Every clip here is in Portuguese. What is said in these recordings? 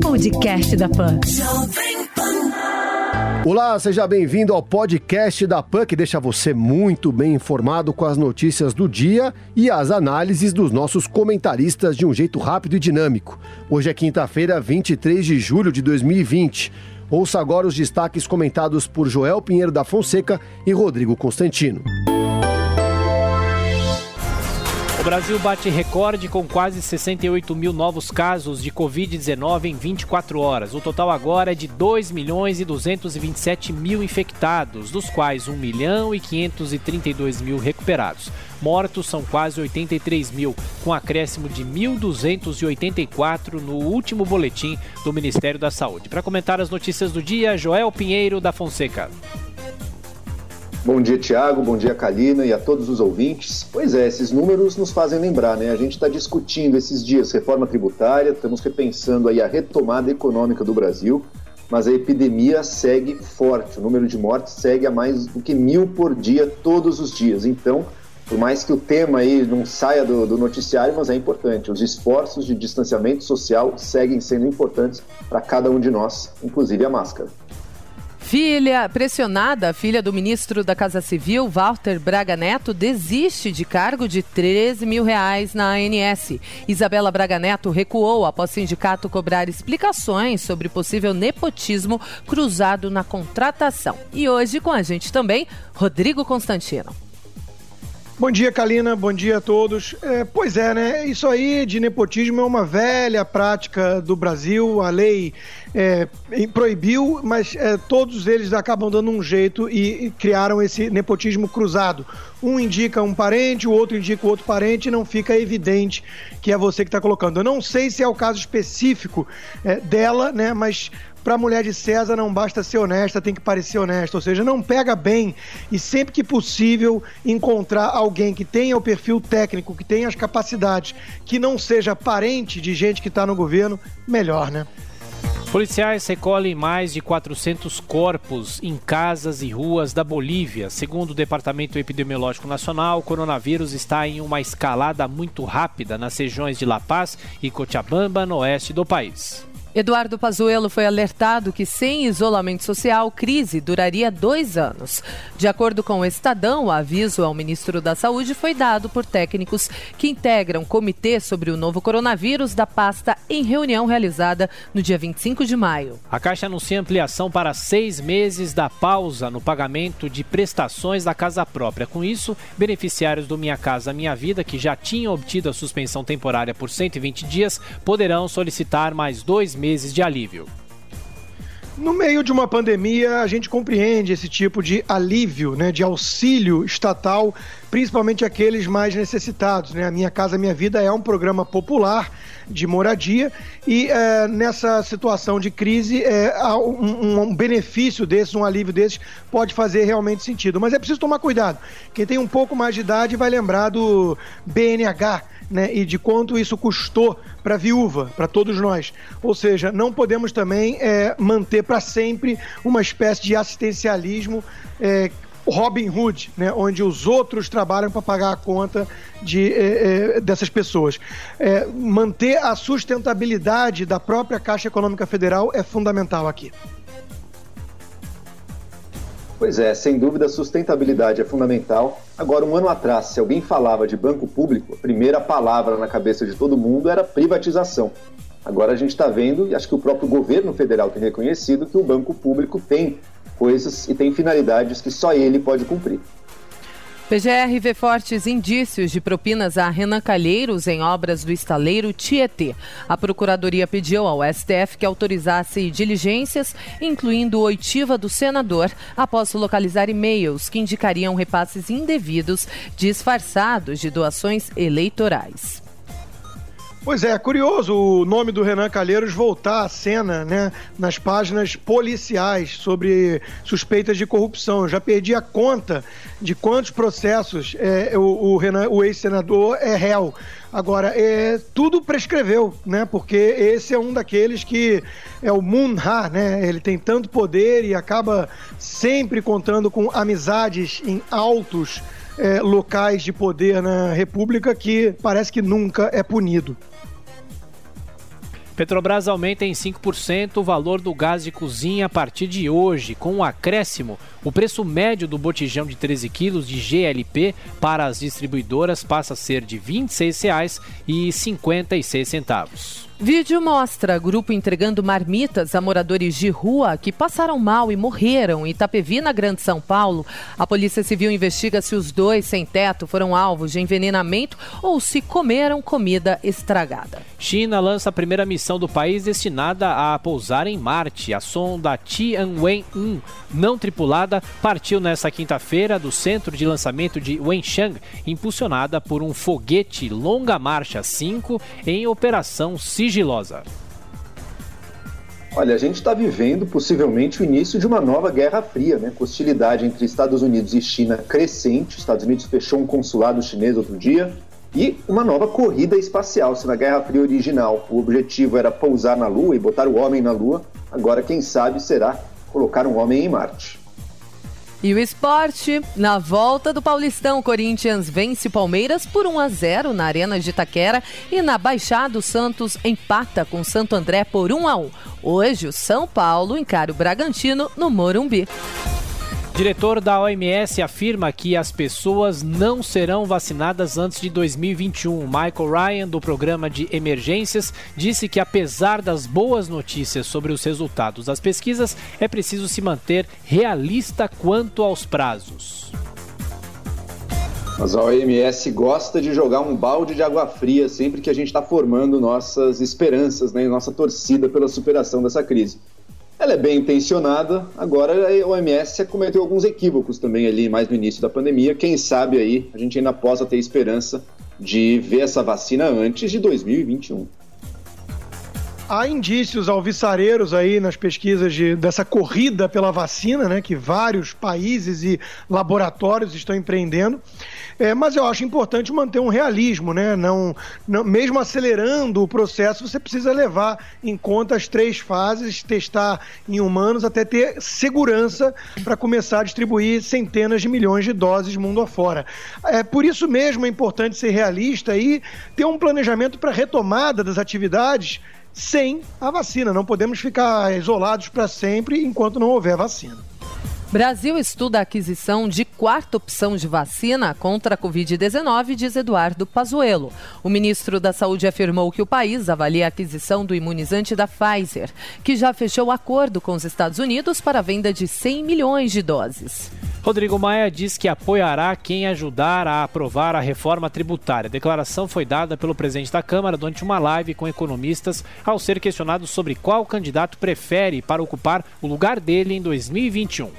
Podcast da Pan. Olá, seja bem-vindo ao podcast da PAN, que deixa você muito bem informado com as notícias do dia e as análises dos nossos comentaristas de um jeito rápido e dinâmico. Hoje é quinta-feira, 23 de julho de 2020. Ouça agora os destaques comentados por Joel Pinheiro da Fonseca e Rodrigo Constantino. O Brasil bate recorde com quase 68 mil novos casos de Covid-19 em 24 horas. O total agora é de 2 milhões e 227 mil infectados, dos quais 1 milhão e 532 mil recuperados. Mortos são quase 83 mil, com acréscimo de 1.284 no último boletim do Ministério da Saúde. Para comentar as notícias do dia, Joel Pinheiro da Fonseca. Bom dia, Tiago. Bom dia, Kalina e a todos os ouvintes. Pois é, esses números nos fazem lembrar, né? A gente está discutindo esses dias reforma tributária, estamos repensando aí a retomada econômica do Brasil, mas a epidemia segue forte. O número de mortes segue a mais do que mil por dia, todos os dias. Então, por mais que o tema aí não saia do, do noticiário, mas é importante. Os esforços de distanciamento social seguem sendo importantes para cada um de nós, inclusive a máscara. Filha pressionada, a filha do ministro da Casa Civil, Walter Braga Neto, desiste de cargo de 13 mil reais na ANS. Isabela Braga Neto recuou após sindicato cobrar explicações sobre possível nepotismo cruzado na contratação. E hoje com a gente também, Rodrigo Constantino. Bom dia, Kalina. Bom dia a todos. É, pois é, né? Isso aí de nepotismo é uma velha prática do Brasil. A lei é, proibiu, mas é, todos eles acabam dando um jeito e, e, criaram esse nepotismo cruzado. Um indica um parente, o outro indica o outro parente, e não fica evidente que é você que está colocando. Eu não sei se é o caso específico é, dela, né? Mas para a mulher de César não basta ser honesta, tem que parecer honesta. Ou seja, não pega bem e sempre que possível encontrar alguém que tenha o perfil técnico, que tenha as capacidades, que não seja parente de gente que está no governo, melhor, né? Policiais recolhem mais de 400 corpos em casas e ruas da Bolívia. Segundo o Departamento Epidemiológico Nacional, o coronavírus está em uma escalada muito rápida nas regiões de La Paz e Cochabamba, no oeste do país. Eduardo Pazuello foi alertado que sem isolamento social, crise duraria dois anos. De acordo com o Estadão, o aviso ao ministro da Saúde foi dado por técnicos que integram comitê sobre o novo coronavírus da pasta em reunião realizada no dia 25 de maio. A Caixa anuncia ampliação para seis meses da pausa no pagamento de prestações da casa própria. Com isso, beneficiários do Minha Casa Minha Vida, que já tinham obtido a suspensão temporária por 120 dias, poderão solicitar mais dois meses de alívio. No meio de uma pandemia, a gente compreende esse tipo de alívio, né, de auxílio estatal, principalmente aqueles mais necessitados. Né? A Minha Casa Minha Vida é um programa popular de moradia e é, nessa situação de crise, é, um, um, benefício desses, um alívio desses, pode fazer realmente sentido. Mas é preciso tomar cuidado. Quem tem um pouco mais de idade vai lembrar do BNH né, e de quanto isso custou para a viúva, para todos nós. Ou seja, não podemos também é, manter para sempre uma espécie de assistencialismo. É, Robin Hood, né, onde os outros trabalham para pagar a conta de, é, é, dessas pessoas. É, manter a sustentabilidade da própria Caixa Econômica Federal é fundamental aqui. Pois é, sem dúvida sustentabilidade é fundamental. Agora, um ano atrás, se alguém falava de banco público, a primeira palavra na cabeça de todo mundo era privatização. Agora a gente está vendo, e acho que o próprio governo federal tem reconhecido, que o banco público tem coisas e tem finalidades que só ele pode cumprir. PGR vê fortes indícios de propinas a Renan Calheiros em obras do estaleiro Tietê. A Procuradoria pediu ao STF que autorizasse diligências, incluindo oitiva do senador, após localizar e-mails que indicariam repasses indevidos disfarçados de doações eleitorais. Pois é, curioso o nome do Renan Calheiros voltar à cena, né, nas páginas policiais sobre suspeitas de corrupção. Eu já perdi a conta de quantos processos é, o, o, Renan, o ex-senador é réu. Agora, é, tudo prescreveu, né? Porque esse é um daqueles que é o Munha, né? Ele tem tanto poder e acaba sempre contando com amizades em altos é, locais de poder na República que parece que nunca é punido. Petrobras aumenta em 5% o valor do gás de cozinha a partir de hoje. Com um acréscimo, o preço médio do botijão de 13 quilos de GLP para as distribuidoras passa a ser de R$ 26,56. Vídeo mostra grupo entregando marmitas a moradores de rua que passaram mal e morreram em Itapevi, na Grande São Paulo. A Polícia Civil investiga se os dois sem teto foram alvos de envenenamento ou se comeram comida estragada. China lança a primeira missão do país destinada a pousar em Marte. A sonda Tianwen-1, não tripulada, partiu nesta quinta-feira do centro de lançamento de Wenchang, impulsionada por um foguete longa marcha 5 em operação sigilo sigilosa. Olha, a gente está vivendo possivelmente o início de uma nova Guerra Fria, né? Com hostilidade entre Estados Unidos e China crescente. Estados Unidos fechou um consulado chinês outro dia. E uma nova corrida espacial. Se na Guerra Fria original o objetivo era pousar na Lua e botar o homem na Lua, agora quem sabe será colocar um homem em Marte. E o esporte, na volta do Paulistão, Corinthians vence Palmeiras por 1 a 0 na Arena de Itaquera e na Baixada o Santos empata com Santo André por 1 a 1. Hoje o São Paulo encara o Bragantino no Morumbi. Diretor da OMS afirma que as pessoas não serão vacinadas antes de 2021. Michael Ryan, do programa de emergências, disse que apesar das boas notícias sobre os resultados das pesquisas, é preciso se manter realista quanto aos prazos. Mas a OMS gosta de jogar um balde de água fria sempre que a gente está formando nossas esperanças, né, nossa torcida pela superação dessa crise. Ela é bem intencionada, agora a OMS cometeu alguns equívocos também ali mais no início da pandemia. Quem sabe aí a gente ainda possa ter esperança de ver essa vacina antes de 2021. Há indícios alvissareiros aí nas pesquisas de, dessa corrida pela vacina, né, que vários países e laboratórios estão empreendendo. É, mas eu acho importante manter um realismo, né? Não, não, mesmo acelerando o processo, você precisa levar em conta as três fases, testar em humanos até ter segurança para começar a distribuir centenas de milhões de doses mundo afora. É, por isso mesmo é importante ser realista e ter um planejamento para retomada das atividades sem a vacina. Não podemos ficar isolados para sempre enquanto não houver vacina. Brasil estuda a aquisição de quarta opção de vacina contra a Covid-19, diz Eduardo Pazuello. O ministro da Saúde afirmou que o país avalia a aquisição do imunizante da Pfizer, que já fechou acordo com os Estados Unidos para a venda de 100 milhões de doses. Rodrigo Maia diz que apoiará quem ajudar a aprovar a reforma tributária. A declaração foi dada pelo presidente da Câmara durante uma live com economistas ao ser questionado sobre qual candidato prefere para ocupar o lugar dele em 2021.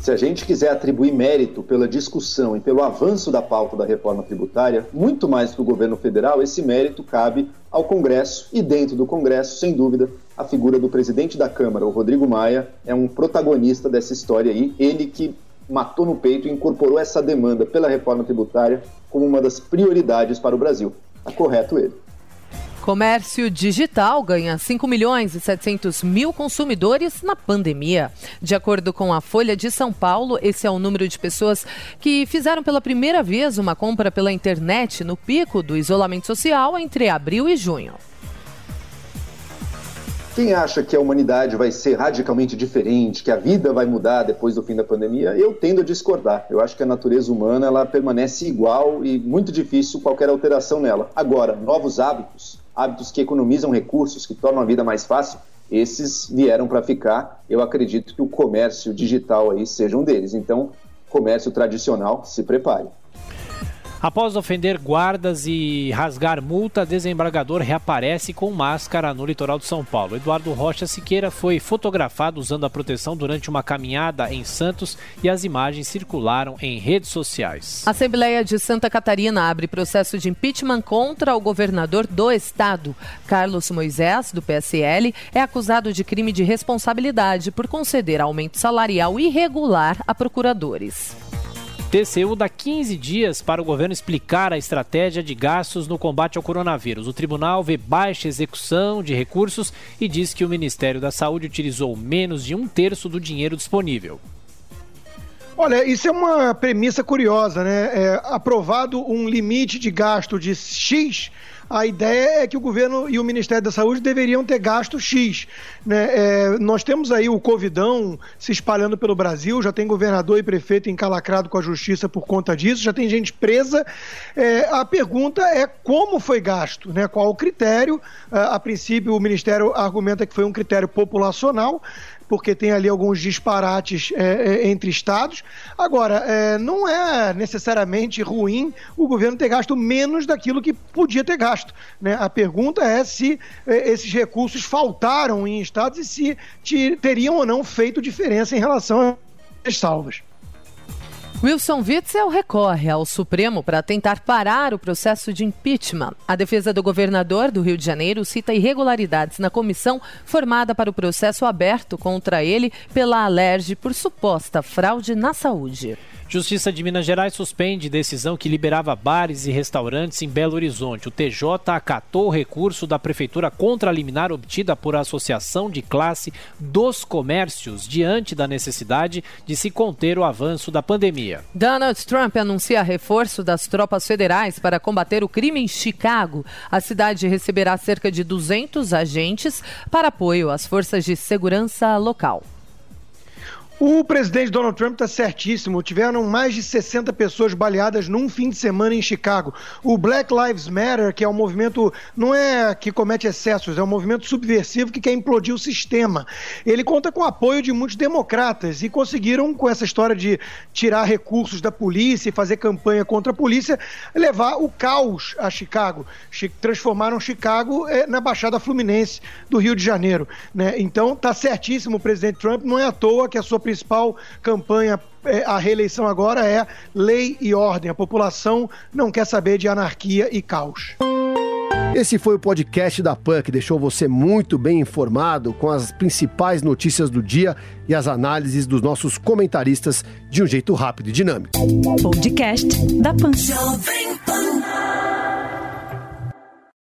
Se a gente quiser atribuir mérito pela discussão e pelo avanço da pauta da reforma tributária, muito mais que o governo federal, esse mérito cabe ao Congresso e dentro do Congresso, sem dúvida, a figura do presidente da Câmara, o Rodrigo Maia, é um protagonista dessa história aí, ele que matou no peito e incorporou essa demanda pela reforma tributária como uma das prioridades para o Brasil. Está correto ele. Comércio digital ganha 5 milhões e 700 mil consumidores na pandemia. De acordo com a Folha de São Paulo, esse é o número de pessoas que fizeram pela primeira vez uma compra pela internet no pico do isolamento social entre abril e junho. Quem acha que a humanidade vai ser radicalmente diferente, que a vida vai mudar depois do fim da pandemia, eu tendo a discordar. Eu acho que a natureza humana ela permanece igual e muito difícil qualquer alteração nela. Agora, novos hábitos, hábitos que economizam recursos, que tornam a vida mais fácil, esses vieram para ficar. Eu acredito que o comércio digital aí seja um deles. Então, comércio tradicional, se prepare. Após ofender guardas e rasgar multa, desembargador reaparece com máscara no litoral de São Paulo. Eduardo Rocha Siqueira foi fotografado usando a proteção durante uma caminhada em Santos e as imagens circularam em redes sociais. A Assembleia de Santa Catarina abre processo de impeachment contra o governador do estado. Carlos Moisés, do PSL, é acusado de crime de responsabilidade por conceder aumento salarial irregular a procuradores. TCU dá 15 dias para o governo explicar a estratégia de gastos no combate ao coronavírus. O tribunal vê baixa execução de recursos e diz que o Ministério da Saúde utilizou menos de um terço do dinheiro disponível. Olha, isso é uma premissa curiosa, né? É aprovado um limite de gasto de X a ideia é que o governo e o Ministério da Saúde deveriam ter gasto X. Né? É, nós temos aí o Covidão se espalhando pelo Brasil, já tem governador e prefeito encalacrado com a justiça por conta disso, já tem gente presa. É, a pergunta é como foi gasto, né? qual o critério. A, a princípio, o Ministério argumenta que foi um critério populacional porque tem ali alguns disparates é, é, entre estados. Agora, é, não é necessariamente ruim o governo ter gasto menos daquilo que podia ter gasto. Né? A pergunta é se é, esses recursos faltaram em estados e se te, teriam ou não feito diferença em relação às salvas. Wilson Witzel recorre ao Supremo para tentar parar o processo de impeachment. A defesa do governador do Rio de Janeiro cita irregularidades na comissão formada para o processo aberto contra ele pela Alerj por suposta fraude na saúde. Justiça de Minas Gerais suspende decisão que liberava bares e restaurantes em Belo Horizonte. O TJ acatou o recurso da Prefeitura contra a liminar obtida por Associação de Classe dos Comércios diante da necessidade de se conter o avanço da pandemia. Donald Trump anuncia reforço das tropas federais para combater o crime em Chicago. A cidade receberá cerca de 200 agentes para apoio às forças de segurança local. O presidente Donald Trump está certíssimo. Tiveram mais de 60 pessoas baleadas num fim de semana em Chicago. O Black Lives Matter, que é um movimento, não é que comete excessos, é um movimento subversivo que quer implodir o sistema. Ele conta com o apoio de muitos democratas e conseguiram, com essa história de tirar recursos da polícia e fazer campanha contra a polícia, levar o caos a Chicago. Transformaram Chicago eh, na Baixada Fluminense do Rio de Janeiro. Né? Então, está certíssimo o presidente Trump. Não é à toa que a sua principal campanha é, a reeleição agora é lei e ordem. A população não quer saber de anarquia e caos. Esse foi o podcast da PAN que deixou você muito bem informado com as principais notícias do dia e as análises dos nossos comentaristas de um jeito rápido e dinâmico. Podcast da PAN.